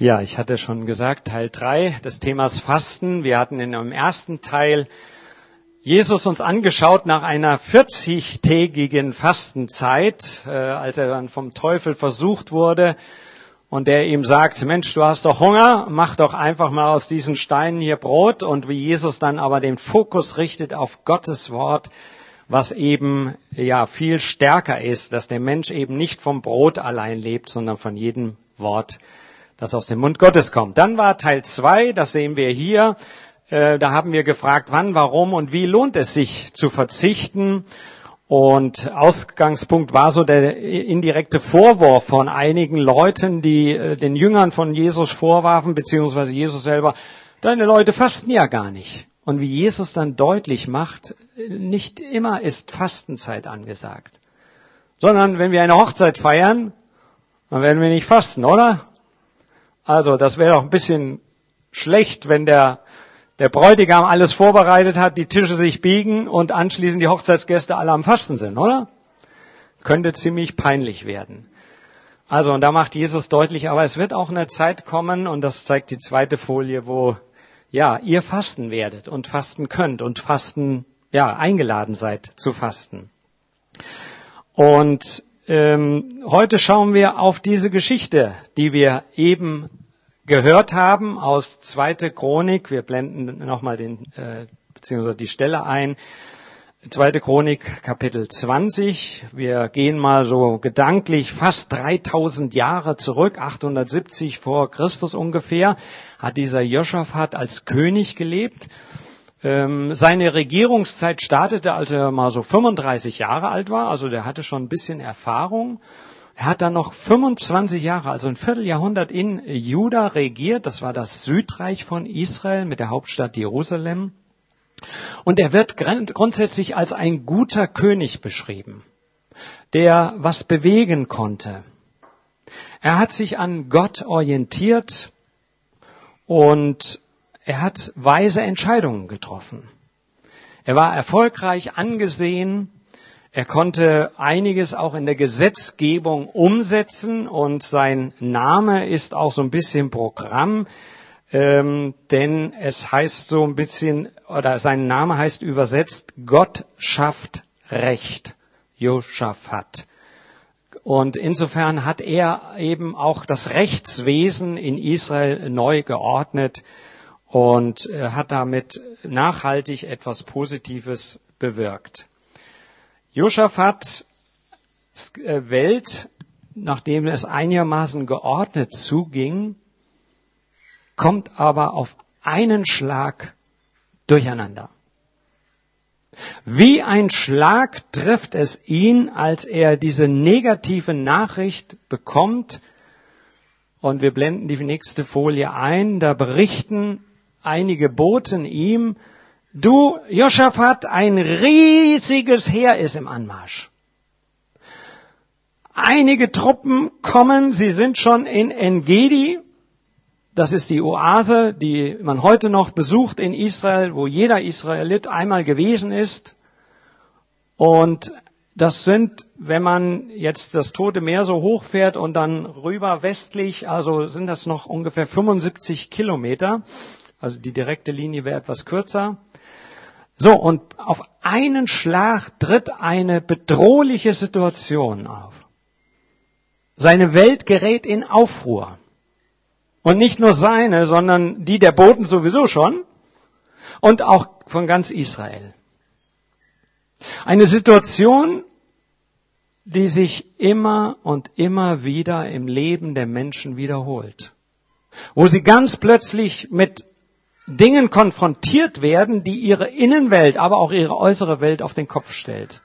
Ja, ich hatte schon gesagt, Teil 3 des Themas Fasten. Wir hatten in einem ersten Teil Jesus uns angeschaut nach einer 40-tägigen Fastenzeit, äh, als er dann vom Teufel versucht wurde und der ihm sagt, Mensch, du hast doch Hunger, mach doch einfach mal aus diesen Steinen hier Brot und wie Jesus dann aber den Fokus richtet auf Gottes Wort, was eben ja viel stärker ist, dass der Mensch eben nicht vom Brot allein lebt, sondern von jedem Wort, das aus dem Mund Gottes kommt. Dann war Teil zwei, das sehen wir hier. Äh, da haben wir gefragt, wann, warum und wie lohnt es sich zu verzichten. Und Ausgangspunkt war so der indirekte Vorwurf von einigen Leuten, die äh, den Jüngern von Jesus vorwarfen, beziehungsweise Jesus selber, deine Leute fasten ja gar nicht. Und wie Jesus dann deutlich macht, nicht immer ist Fastenzeit angesagt. Sondern wenn wir eine Hochzeit feiern, dann werden wir nicht fasten, oder? Also das wäre doch ein bisschen schlecht, wenn der, der Bräutigam alles vorbereitet hat, die Tische sich biegen und anschließend die Hochzeitsgäste alle am Fasten sind, oder? Könnte ziemlich peinlich werden. Also, und da macht Jesus deutlich, aber es wird auch eine Zeit kommen, und das zeigt die zweite Folie, wo, ja, ihr fasten werdet und fasten könnt und fasten, ja, eingeladen seid zu fasten. Und ähm, heute schauen wir auf diese Geschichte, die wir eben gehört haben aus zweite Chronik. Wir blenden nochmal den äh, beziehungsweise die Stelle ein. Zweite Chronik, Kapitel 20. Wir gehen mal so gedanklich fast 3000 Jahre zurück, 870 vor Christus ungefähr, hat dieser Joschafat als König gelebt. Ähm, seine Regierungszeit startete, als er mal so 35 Jahre alt war, also der hatte schon ein bisschen Erfahrung. Er hat dann noch 25 Jahre, also ein Vierteljahrhundert in Juda regiert. Das war das Südreich von Israel mit der Hauptstadt Jerusalem. Und er wird grundsätzlich als ein guter König beschrieben, der was bewegen konnte. Er hat sich an Gott orientiert und er hat weise Entscheidungen getroffen. Er war erfolgreich angesehen. Er konnte einiges auch in der Gesetzgebung umsetzen und sein Name ist auch so ein bisschen Programm, ähm, denn es heißt so ein bisschen, oder sein Name heißt übersetzt, Gott schafft Recht, Joschafat. Und insofern hat er eben auch das Rechtswesen in Israel neu geordnet und hat damit nachhaltig etwas Positives bewirkt. Joschafats Welt, nachdem es einigermaßen geordnet zuging, kommt aber auf einen Schlag durcheinander. Wie ein Schlag trifft es ihn, als er diese negative Nachricht bekommt. Und wir blenden die nächste Folie ein. Da berichten einige Boten ihm, du, Joschafat, ein riesiges Heer ist im Anmarsch. Einige Truppen kommen, sie sind schon in Engedi, das ist die Oase, die man heute noch besucht in Israel, wo jeder Israelit einmal gewesen ist. Und das sind, wenn man jetzt das Tote Meer so hochfährt und dann rüber westlich, also sind das noch ungefähr 75 Kilometer. Also die direkte Linie wäre etwas kürzer. So, und auf einen Schlag tritt eine bedrohliche Situation auf. Seine Welt gerät in Aufruhr. Und nicht nur seine, sondern die der Boten sowieso schon. Und auch von ganz Israel. Eine Situation, die sich immer und immer wieder im Leben der Menschen wiederholt. Wo sie ganz plötzlich mit Dingen konfrontiert werden, die ihre Innenwelt, aber auch ihre äußere Welt auf den Kopf stellt.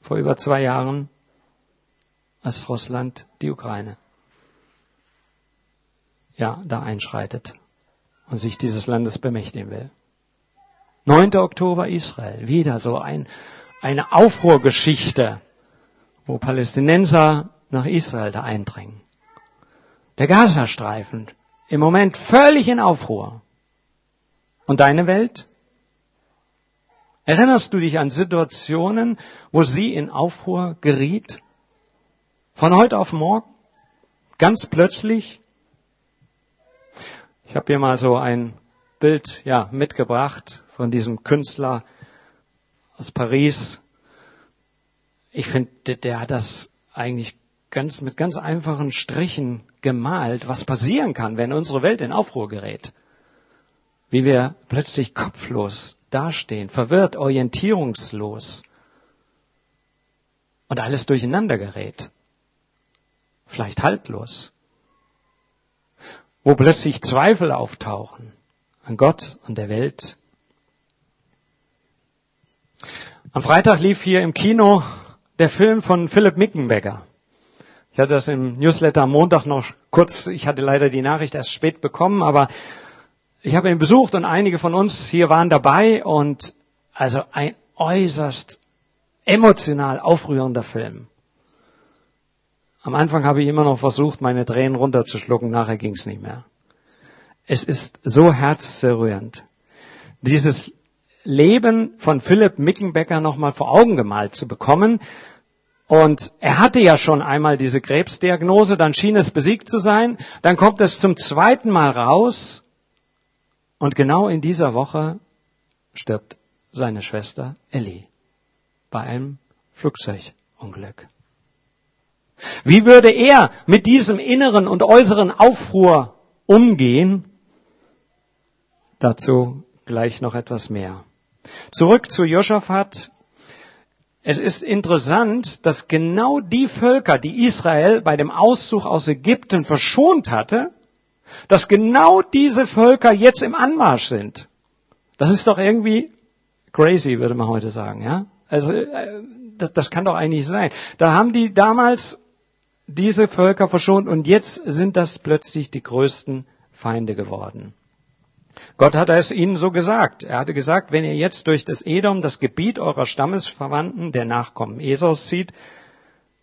Vor über zwei Jahren, als Russland die Ukraine ja, da einschreitet und sich dieses Landes bemächtigen will. 9. Oktober Israel, wieder so ein, eine Aufruhrgeschichte, wo Palästinenser nach Israel da eindringen. Der Gazastreifen, im Moment völlig in Aufruhr. Und deine Welt? Erinnerst du dich an Situationen, wo sie in Aufruhr geriet? Von heute auf morgen? Ganz plötzlich. Ich habe hier mal so ein Bild ja, mitgebracht von diesem Künstler aus Paris. Ich finde, der hat das eigentlich ganz, mit ganz einfachen Strichen gemalt, was passieren kann, wenn unsere Welt in Aufruhr gerät. Wie wir plötzlich kopflos dastehen, verwirrt, orientierungslos und alles durcheinander gerät. Vielleicht haltlos. Wo plötzlich Zweifel auftauchen an Gott und der Welt. Am Freitag lief hier im Kino der Film von Philipp Mickenbecker. Ich hatte das im Newsletter am Montag noch kurz, ich hatte leider die Nachricht erst spät bekommen, aber ich habe ihn besucht und einige von uns hier waren dabei und also ein äußerst emotional aufrührender Film. Am Anfang habe ich immer noch versucht, meine Tränen runterzuschlucken, nachher ging es nicht mehr. Es ist so herzzerrührend. Dieses Leben von Philipp Mickenbecker nochmal vor Augen gemalt zu bekommen. Und er hatte ja schon einmal diese Krebsdiagnose, dann schien es besiegt zu sein, dann kommt es zum zweiten Mal raus und genau in dieser Woche stirbt seine Schwester Ellie bei einem Flugzeugunglück. Wie würde er mit diesem inneren und äußeren Aufruhr umgehen? Dazu gleich noch etwas mehr. Zurück zu Josaphat. Es ist interessant, dass genau die Völker, die Israel bei dem Auszug aus Ägypten verschont hatte, dass genau diese Völker jetzt im Anmarsch sind. Das ist doch irgendwie crazy, würde man heute sagen, ja? Also, äh, das, das kann doch eigentlich sein. Da haben die damals diese Völker verschont und jetzt sind das plötzlich die größten Feinde geworden. Gott hat es ihnen so gesagt. Er hatte gesagt, wenn ihr jetzt durch das Edom, das Gebiet eurer Stammesverwandten, der Nachkommen Esaus zieht,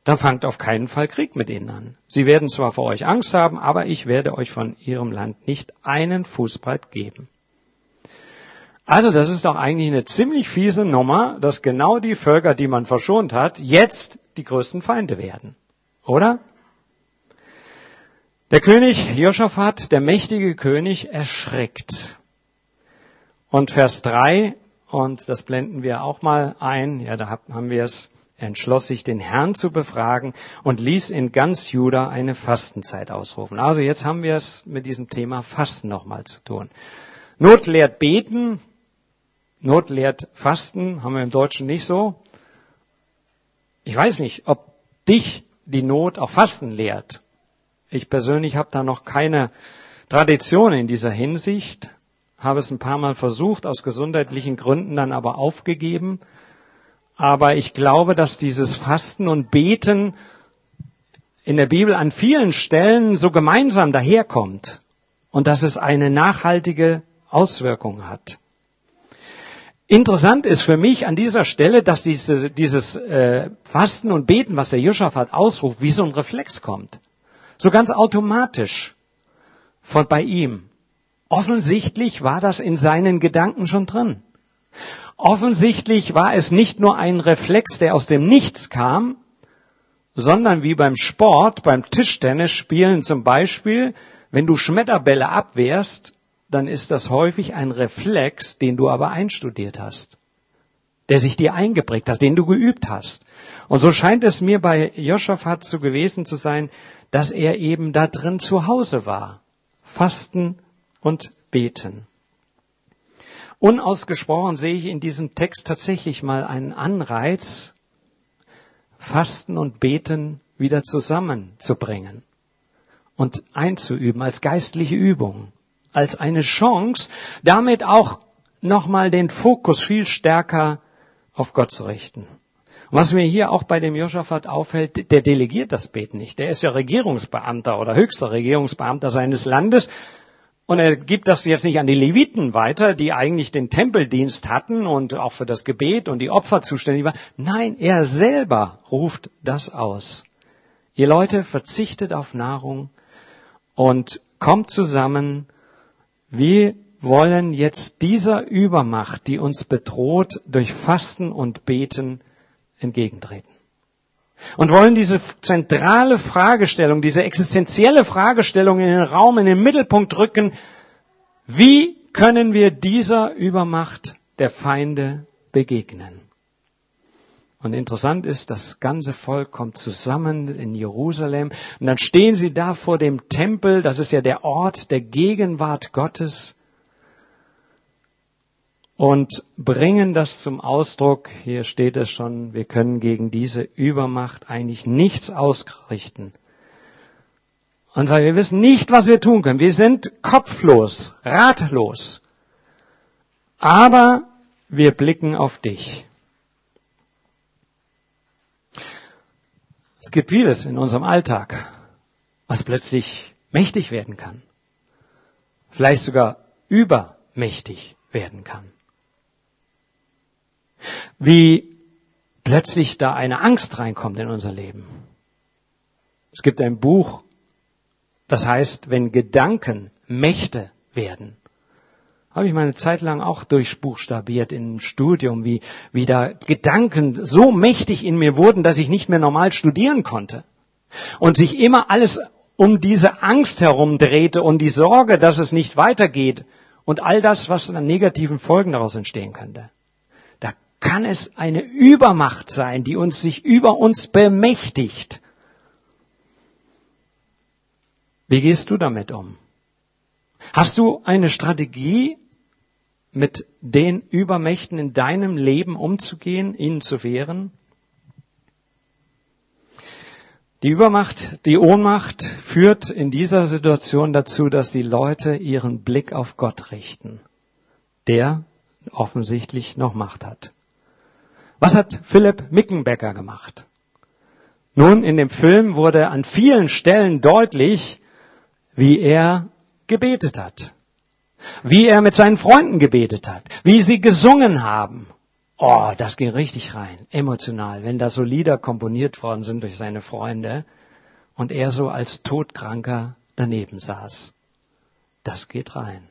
dann fangt auf keinen Fall Krieg mit ihnen an. Sie werden zwar vor euch Angst haben, aber ich werde euch von ihrem Land nicht einen Fußbreit geben. Also das ist doch eigentlich eine ziemlich fiese Nummer, dass genau die Völker, die man verschont hat, jetzt die größten Feinde werden. Oder? Der König Josaphat, der mächtige König, erschreckt. Und Vers 3, und das blenden wir auch mal ein, ja, da haben wir es, entschloss sich, den Herrn zu befragen und ließ in ganz Juda eine Fastenzeit ausrufen. Also jetzt haben wir es mit diesem Thema Fasten nochmal zu tun. Not lehrt beten, Not lehrt Fasten, haben wir im Deutschen nicht so. Ich weiß nicht, ob dich die Not auch Fasten lehrt. Ich persönlich habe da noch keine Tradition in dieser Hinsicht, habe es ein paar Mal versucht, aus gesundheitlichen Gründen dann aber aufgegeben. Aber ich glaube, dass dieses Fasten und Beten in der Bibel an vielen Stellen so gemeinsam daherkommt und dass es eine nachhaltige Auswirkung hat. Interessant ist für mich an dieser Stelle, dass diese, dieses äh, Fasten und Beten, was der Josaphat ausruft, wie so ein Reflex kommt. So ganz automatisch von bei ihm. Offensichtlich war das in seinen Gedanken schon drin. Offensichtlich war es nicht nur ein Reflex, der aus dem Nichts kam, sondern wie beim Sport, beim Tischtennis spielen zum Beispiel, wenn du Schmetterbälle abwehrst, dann ist das häufig ein Reflex, den du aber einstudiert hast, der sich dir eingeprägt hat, den du geübt hast. Und so scheint es mir bei Josaphat so gewesen zu sein, dass er eben da drin zu Hause war. Fasten und beten. Unausgesprochen sehe ich in diesem Text tatsächlich mal einen Anreiz, Fasten und Beten wieder zusammenzubringen und einzuüben als geistliche Übung als eine Chance, damit auch nochmal den Fokus viel stärker auf Gott zu richten. Was mir hier auch bei dem Josaphat auffällt, der delegiert das Beten nicht. Der ist ja Regierungsbeamter oder höchster Regierungsbeamter seines Landes. Und er gibt das jetzt nicht an die Leviten weiter, die eigentlich den Tempeldienst hatten und auch für das Gebet und die Opfer zuständig waren. Nein, er selber ruft das aus. Ihr Leute, verzichtet auf Nahrung und kommt zusammen wir wollen jetzt dieser Übermacht, die uns bedroht, durch Fasten und Beten entgegentreten. und wollen diese zentrale Fragestellung, diese existenzielle Fragestellung in den Raum, in den Mittelpunkt rücken. Wie können wir dieser Übermacht der Feinde begegnen? Und interessant ist, das ganze Volk kommt zusammen in Jerusalem und dann stehen sie da vor dem Tempel, das ist ja der Ort der Gegenwart Gottes und bringen das zum Ausdruck, hier steht es schon, wir können gegen diese Übermacht eigentlich nichts ausrichten. Und weil wir wissen nicht, was wir tun können, wir sind kopflos, ratlos, aber wir blicken auf dich. Es gibt vieles in unserem Alltag, was plötzlich mächtig werden kann. Vielleicht sogar übermächtig werden kann. Wie plötzlich da eine Angst reinkommt in unser Leben. Es gibt ein Buch, das heißt, wenn Gedanken Mächte werden habe ich meine Zeit lang auch durchbuchstabiert im Studium, wie, wie da Gedanken so mächtig in mir wurden, dass ich nicht mehr normal studieren konnte. Und sich immer alles um diese Angst herum drehte und die Sorge, dass es nicht weitergeht und all das, was an negativen Folgen daraus entstehen könnte. Kann es eine Übermacht sein, die uns sich über uns bemächtigt. Wie gehst du damit um? Hast du eine Strategie, mit den Übermächten in deinem Leben umzugehen, ihnen zu wehren? Die Übermacht, die Ohnmacht führt in dieser Situation dazu, dass die Leute ihren Blick auf Gott richten, der offensichtlich noch Macht hat. Was hat Philipp Mickenbecker gemacht? Nun, in dem Film wurde an vielen Stellen deutlich, wie er gebetet hat wie er mit seinen Freunden gebetet hat, wie sie gesungen haben. Oh, das ging richtig rein, emotional, wenn da so Lieder komponiert worden sind durch seine Freunde und er so als Todkranker daneben saß. Das geht rein.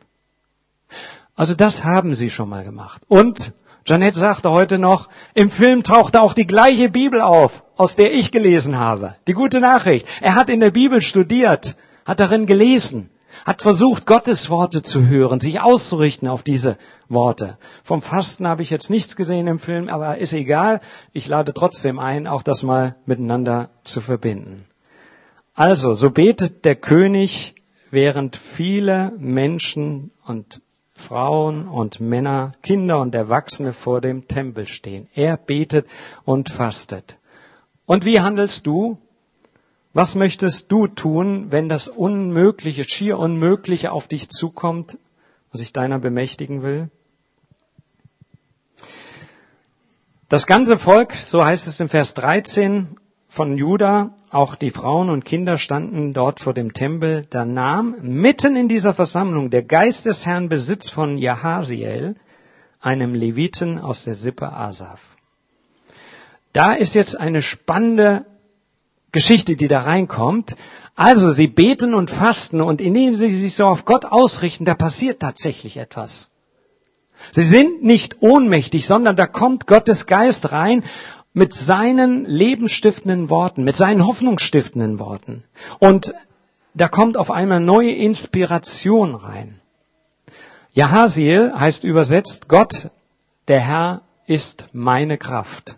Also das haben sie schon mal gemacht. Und Janet sagte heute noch, im Film tauchte auch die gleiche Bibel auf, aus der ich gelesen habe. Die gute Nachricht. Er hat in der Bibel studiert, hat darin gelesen hat versucht, Gottes Worte zu hören, sich auszurichten auf diese Worte. Vom Fasten habe ich jetzt nichts gesehen im Film, aber ist egal. Ich lade trotzdem ein, auch das mal miteinander zu verbinden. Also, so betet der König, während viele Menschen und Frauen und Männer, Kinder und Erwachsene vor dem Tempel stehen. Er betet und fastet. Und wie handelst du? Was möchtest du tun, wenn das Unmögliche, schier Unmögliche auf dich zukommt, was sich deiner bemächtigen will? Das ganze Volk, so heißt es im Vers 13 von Juda, auch die Frauen und Kinder standen dort vor dem Tempel, da nahm mitten in dieser Versammlung der Geist des Herrn Besitz von Jahasiel, einem Leviten aus der Sippe Asaf. Da ist jetzt eine spannende Geschichte, die da reinkommt. Also sie beten und fasten und indem sie sich so auf Gott ausrichten, da passiert tatsächlich etwas. Sie sind nicht ohnmächtig, sondern da kommt Gottes Geist rein mit seinen lebenstiftenden Worten, mit seinen hoffnungsstiftenden Worten. Und da kommt auf einmal neue Inspiration rein. Jahaziel heißt übersetzt, Gott, der Herr, ist meine Kraft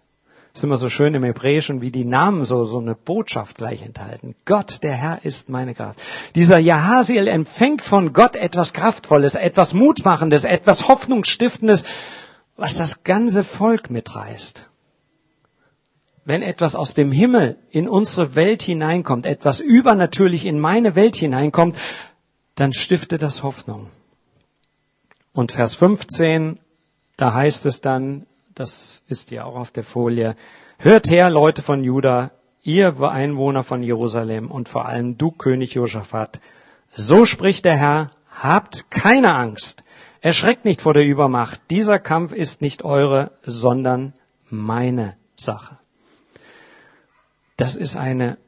ist immer so schön im Hebräischen, wie die Namen so, so eine Botschaft gleich enthalten. Gott, der Herr, ist meine Kraft. Dieser Jahasiel empfängt von Gott etwas Kraftvolles, etwas Mutmachendes, etwas Hoffnungsstiftendes, was das ganze Volk mitreißt. Wenn etwas aus dem Himmel in unsere Welt hineinkommt, etwas übernatürlich in meine Welt hineinkommt, dann stiftet das Hoffnung. Und Vers 15, da heißt es dann, das ist ja auch auf der Folie. Hört her, Leute von Juda, ihr Einwohner von Jerusalem und vor allem du König Josaphat. So spricht der Herr, habt keine Angst. Erschreckt nicht vor der Übermacht. Dieser Kampf ist nicht eure, sondern meine Sache. Das ist eine,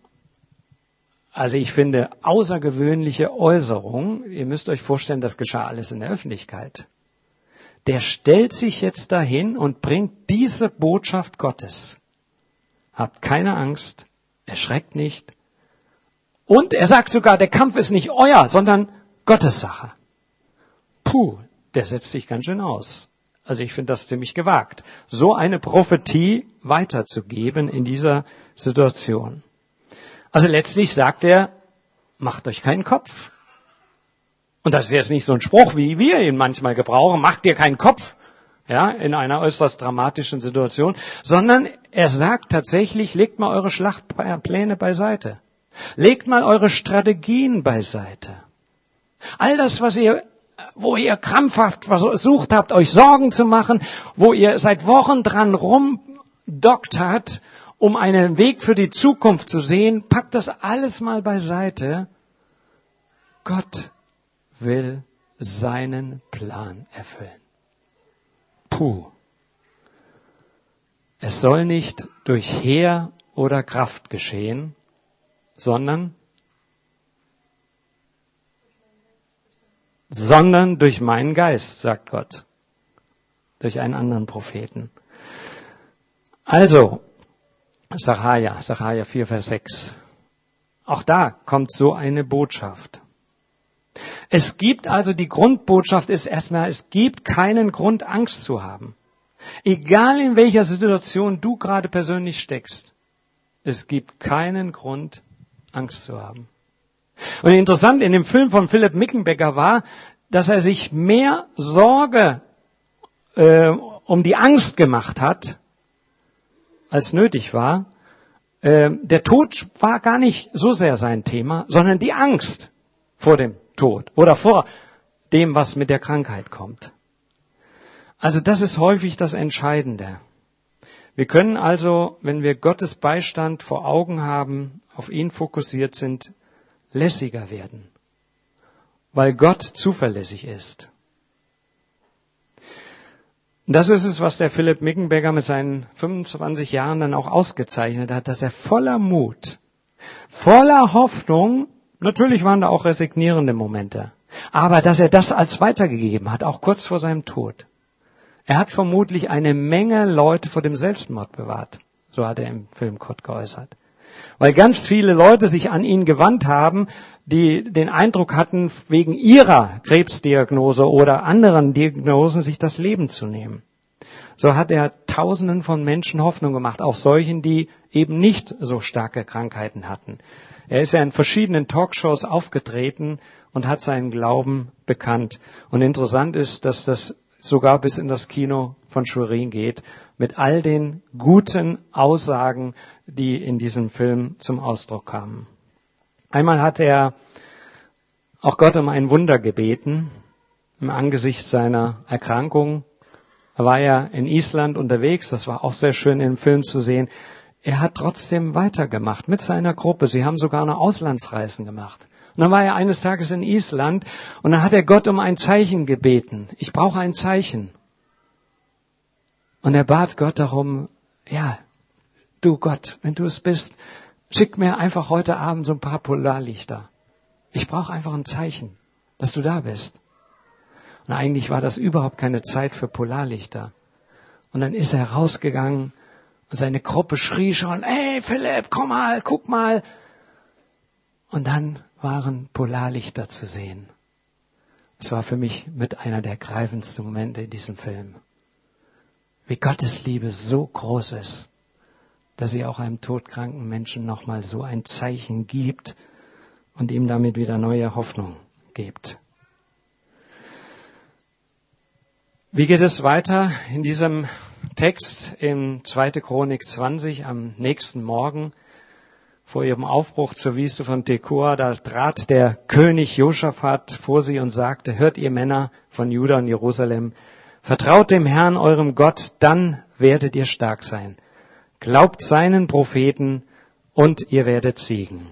also ich finde, außergewöhnliche Äußerung. Ihr müsst euch vorstellen, das geschah alles in der Öffentlichkeit der stellt sich jetzt dahin und bringt diese Botschaft Gottes. habt keine Angst, erschreckt nicht. Und er sagt sogar, der Kampf ist nicht euer, sondern Gottes Sache. Puh, der setzt sich ganz schön aus. Also ich finde das ziemlich gewagt, so eine Prophetie weiterzugeben in dieser Situation. Also letztlich sagt er, macht euch keinen Kopf. Und das ist jetzt nicht so ein Spruch, wie wir ihn manchmal gebrauchen, macht dir keinen Kopf, ja, in einer äußerst dramatischen Situation, sondern er sagt tatsächlich, legt mal eure Schlachtpläne beiseite. Legt mal eure Strategien beiseite. All das, was ihr wo ihr krampfhaft versucht habt, euch Sorgen zu machen, wo ihr seit Wochen dran rumdockt habt, um einen Weg für die Zukunft zu sehen, packt das alles mal beiseite. Gott will seinen Plan erfüllen. Puh. Es soll nicht durch Heer oder Kraft geschehen, sondern sondern durch meinen Geist, sagt Gott. Durch einen anderen Propheten. Also, Sacharja, Sacharja 4, Vers 6. Auch da kommt so eine Botschaft. Es gibt also, die Grundbotschaft ist erstmal, es gibt keinen Grund, Angst zu haben. Egal in welcher Situation du gerade persönlich steckst, es gibt keinen Grund, Angst zu haben. Und interessant in dem Film von Philipp Mickenbecker war, dass er sich mehr Sorge äh, um die Angst gemacht hat, als nötig war. Äh, der Tod war gar nicht so sehr sein Thema, sondern die Angst vor dem Tod oder vor dem, was mit der Krankheit kommt. Also das ist häufig das Entscheidende. Wir können also, wenn wir Gottes Beistand vor Augen haben, auf ihn fokussiert sind, lässiger werden, weil Gott zuverlässig ist. Das ist es, was der Philipp Mickenberger mit seinen 25 Jahren dann auch ausgezeichnet hat, dass er voller Mut, voller Hoffnung, natürlich waren da auch resignierende Momente, aber dass er das als weitergegeben hat, auch kurz vor seinem Tod. Er hat vermutlich eine Menge Leute vor dem Selbstmord bewahrt. So hat er im Film Kurt geäußert. Weil ganz viele Leute sich an ihn gewandt haben, die den Eindruck hatten, wegen ihrer Krebsdiagnose oder anderen Diagnosen sich das Leben zu nehmen. So hat er Tausenden von Menschen Hoffnung gemacht, auch solchen, die eben nicht so starke Krankheiten hatten. Er ist ja in verschiedenen Talkshows aufgetreten und hat seinen Glauben bekannt. Und interessant ist, dass das sogar bis in das Kino von Schwerin geht, mit all den guten Aussagen, die in diesem Film zum Ausdruck kamen. Einmal hat er auch Gott um ein Wunder gebeten im Angesicht seiner Erkrankung. Er war ja in Island unterwegs, das war auch sehr schön im Film zu sehen. Er hat trotzdem weitergemacht mit seiner Gruppe. Sie haben sogar noch Auslandsreisen gemacht. Und dann war er eines Tages in Island und dann hat er Gott um ein Zeichen gebeten. Ich brauche ein Zeichen. Und er bat Gott darum, ja, du Gott, wenn du es bist, schick mir einfach heute Abend so ein paar Polarlichter. Ich brauche einfach ein Zeichen, dass du da bist. Und eigentlich war das überhaupt keine Zeit für Polarlichter. Und dann ist er rausgegangen und seine Gruppe schrie schon, hey Philipp, komm mal, guck mal. Und dann waren Polarlichter zu sehen. Es war für mich mit einer der greifendsten Momente in diesem Film. Wie Gottes Liebe so groß ist, dass sie auch einem todkranken Menschen nochmal so ein Zeichen gibt und ihm damit wieder neue Hoffnung gibt. Wie geht es weiter in diesem Text in 2. Chronik 20 am nächsten Morgen? Vor ihrem Aufbruch zur Wüste von Tekoa, da trat der König Josaphat vor sie und sagte, hört ihr Männer von Juda und Jerusalem, vertraut dem Herrn eurem Gott, dann werdet ihr stark sein. Glaubt seinen Propheten und ihr werdet siegen.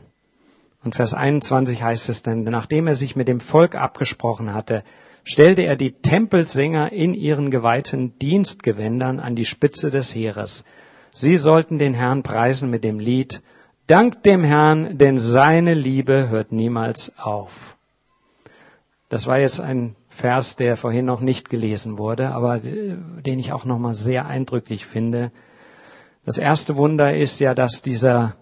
Und Vers 21 heißt es dann, nachdem er sich mit dem Volk abgesprochen hatte, stellte er die Tempelsänger in ihren geweihten Dienstgewändern an die Spitze des Heeres. Sie sollten den Herrn preisen mit dem Lied, Dank dem Herrn, denn seine Liebe hört niemals auf. Das war jetzt ein Vers, der vorhin noch nicht gelesen wurde, aber äh, den ich auch nochmal sehr eindrücklich finde. Das erste Wunder ist ja, dass dieser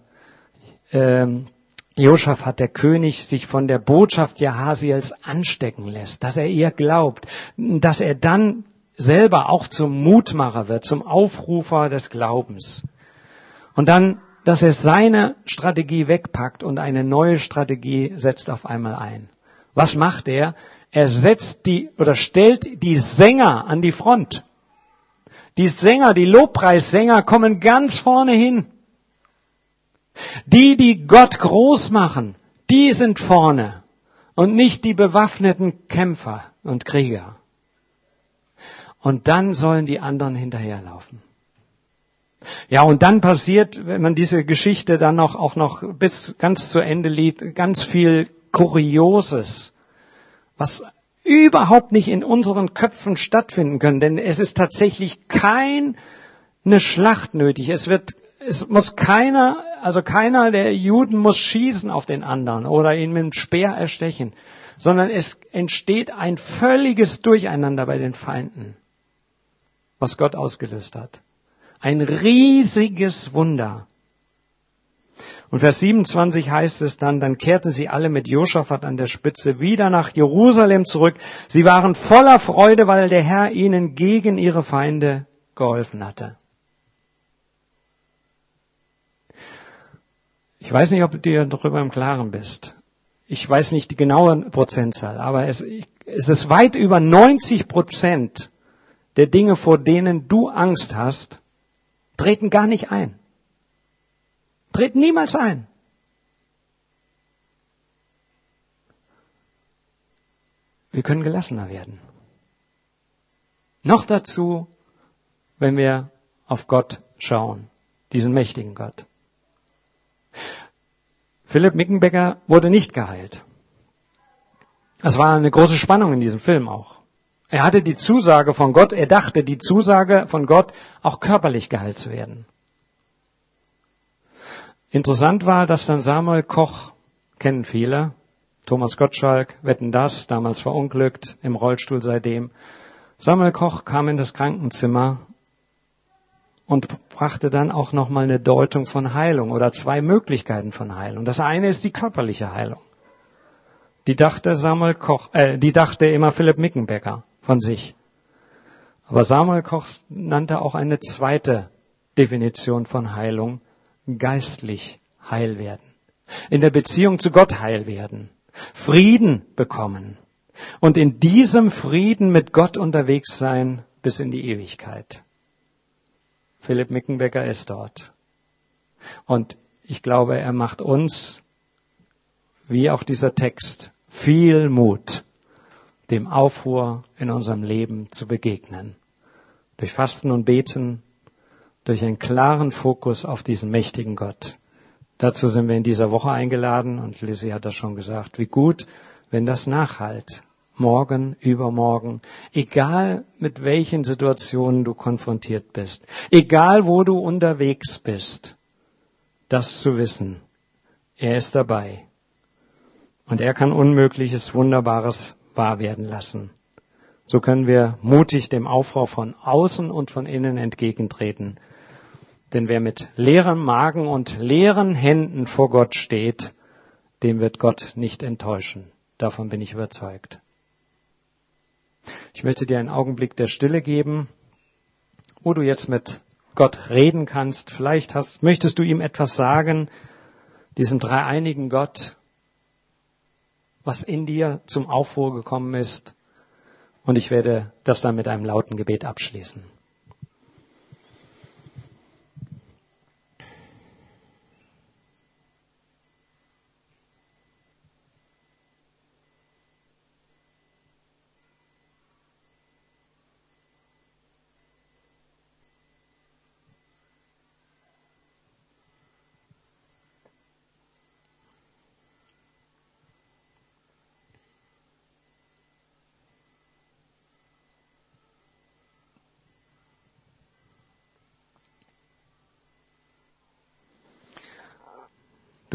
ähm, Josaphat, der König, sich von der Botschaft Jahasiels anstecken lässt, dass er ihr glaubt, dass er dann selber auch zum Mutmacher wird, zum Aufrufer des Glaubens. Und dann, dass er seine Strategie wegpackt und eine neue Strategie setzt auf einmal ein. Was macht er? Er setzt die oder stellt die Sänger an die Front. Die Sänger, die Lobpreissänger kommen ganz vorne hin. Die, die Gott groß machen, die sind vorne und nicht die bewaffneten Kämpfer und Krieger. Und dann sollen die anderen hinterherlaufen. Ja, und dann passiert, wenn man diese Geschichte dann noch, auch noch bis ganz zu Ende liest, ganz viel Kurioses, was überhaupt nicht in unseren Köpfen stattfinden können, denn es ist tatsächlich keine Schlacht nötig. Es wird, es muss keiner, also keiner der Juden muss schießen auf den anderen oder ihn mit dem Speer erstechen, sondern es entsteht ein völliges Durcheinander bei den Feinden, was Gott ausgelöst hat. Ein riesiges Wunder. Und Vers 27 heißt es dann, dann kehrten sie alle mit Josaphat an der Spitze wieder nach Jerusalem zurück. Sie waren voller Freude, weil der Herr ihnen gegen ihre Feinde geholfen hatte. Ich weiß nicht, ob du dir darüber im Klaren bist. Ich weiß nicht die genaue Prozentzahl, aber es, es ist weit über 90 Prozent der Dinge, vor denen du Angst hast, treten gar nicht ein. Tritt niemals ein. Wir können gelassener werden. Noch dazu, wenn wir auf Gott schauen, diesen mächtigen Gott. Philipp Mickenbecker wurde nicht geheilt. Es war eine große Spannung in diesem Film auch. Er hatte die Zusage von Gott, er dachte die Zusage von Gott, auch körperlich geheilt zu werden. Interessant war, dass dann Samuel Koch, kennen viele, Thomas Gottschalk, wetten das, damals verunglückt, im Rollstuhl seitdem. Samuel Koch kam in das Krankenzimmer und brachte dann auch nochmal eine Deutung von Heilung oder zwei Möglichkeiten von Heilung. Das eine ist die körperliche Heilung. Die dachte Samuel Koch, äh, die dachte immer Philipp Mickenbecker von sich. Aber Samuel Koch nannte auch eine zweite Definition von Heilung, geistlich heil werden, in der Beziehung zu Gott heil werden, Frieden bekommen und in diesem Frieden mit Gott unterwegs sein bis in die Ewigkeit. Philipp Mickenbecker ist dort. Und ich glaube, er macht uns, wie auch dieser Text, viel Mut, dem Aufruhr in unserem Leben zu begegnen. Durch Fasten und Beten, durch einen klaren Fokus auf diesen mächtigen Gott. Dazu sind wir in dieser Woche eingeladen und Lizzie hat das schon gesagt, wie gut, wenn das nachhalt. Morgen, übermorgen, egal mit welchen Situationen du konfrontiert bist, egal wo du unterwegs bist, das zu wissen. Er ist dabei. Und er kann Unmögliches, Wunderbares wahr werden lassen. So können wir mutig dem Aufbau von außen und von innen entgegentreten denn wer mit leerem Magen und leeren Händen vor Gott steht, dem wird Gott nicht enttäuschen. Davon bin ich überzeugt. Ich möchte dir einen Augenblick der Stille geben, wo du jetzt mit Gott reden kannst. Vielleicht hast, möchtest du ihm etwas sagen, diesem dreieinigen Gott, was in dir zum Aufruhr gekommen ist. Und ich werde das dann mit einem lauten Gebet abschließen.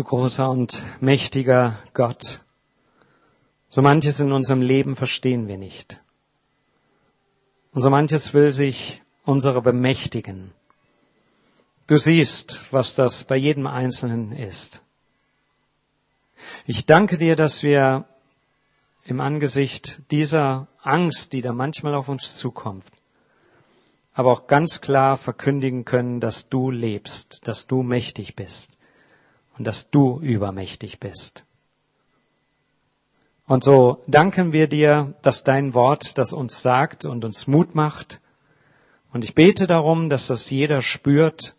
Großer und mächtiger Gott. So manches in unserem Leben verstehen wir nicht. Und so manches will sich unsere bemächtigen. Du siehst, was das bei jedem Einzelnen ist. Ich danke dir, dass wir im Angesicht dieser Angst, die da manchmal auf uns zukommt, aber auch ganz klar verkündigen können, dass du lebst, dass du mächtig bist und dass du übermächtig bist. Und so danken wir dir, dass dein Wort das uns sagt und uns Mut macht. Und ich bete darum, dass das jeder spürt,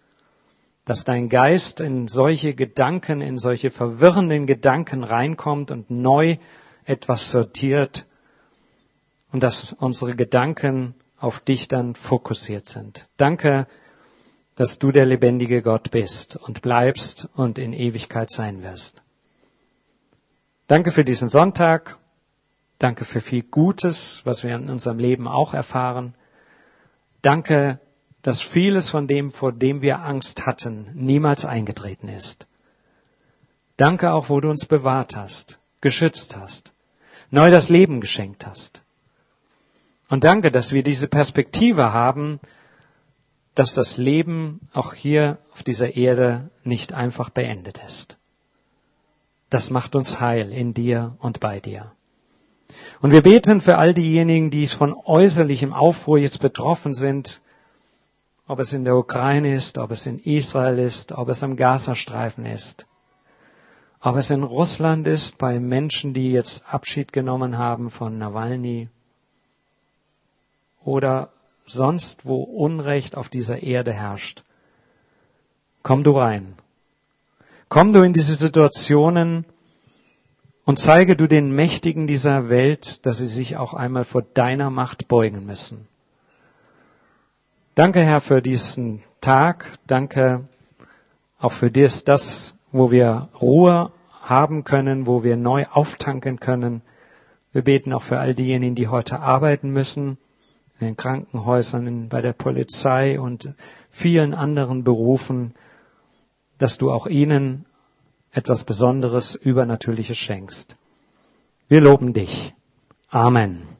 dass dein Geist in solche Gedanken, in solche verwirrenden Gedanken reinkommt und neu etwas sortiert und dass unsere Gedanken auf dich dann fokussiert sind. Danke, dass du der lebendige Gott bist und bleibst und in Ewigkeit sein wirst. Danke für diesen Sonntag. Danke für viel Gutes, was wir in unserem Leben auch erfahren. Danke, dass vieles von dem, vor dem wir Angst hatten, niemals eingetreten ist. Danke auch, wo du uns bewahrt hast, geschützt hast, neu das Leben geschenkt hast. Und danke, dass wir diese Perspektive haben, dass das Leben auch hier auf dieser Erde nicht einfach beendet ist. Das macht uns heil in dir und bei dir. Und wir beten für all diejenigen, die von äußerlichem Aufruhr jetzt betroffen sind, ob es in der Ukraine ist, ob es in Israel ist, ob es am Gazastreifen ist, ob es in Russland ist, bei Menschen, die jetzt Abschied genommen haben von Nawalny, oder sonst, wo Unrecht auf dieser Erde herrscht. Komm du rein. Komm du in diese Situationen und zeige du den Mächtigen dieser Welt, dass sie sich auch einmal vor deiner Macht beugen müssen. Danke, Herr, für diesen Tag. Danke auch für das, das, wo wir Ruhe haben können, wo wir neu auftanken können. Wir beten auch für all diejenigen, die heute arbeiten müssen, in den Krankenhäusern, bei der Polizei und vielen anderen Berufen, dass du auch ihnen etwas Besonderes, Übernatürliches schenkst. Wir loben dich. Amen.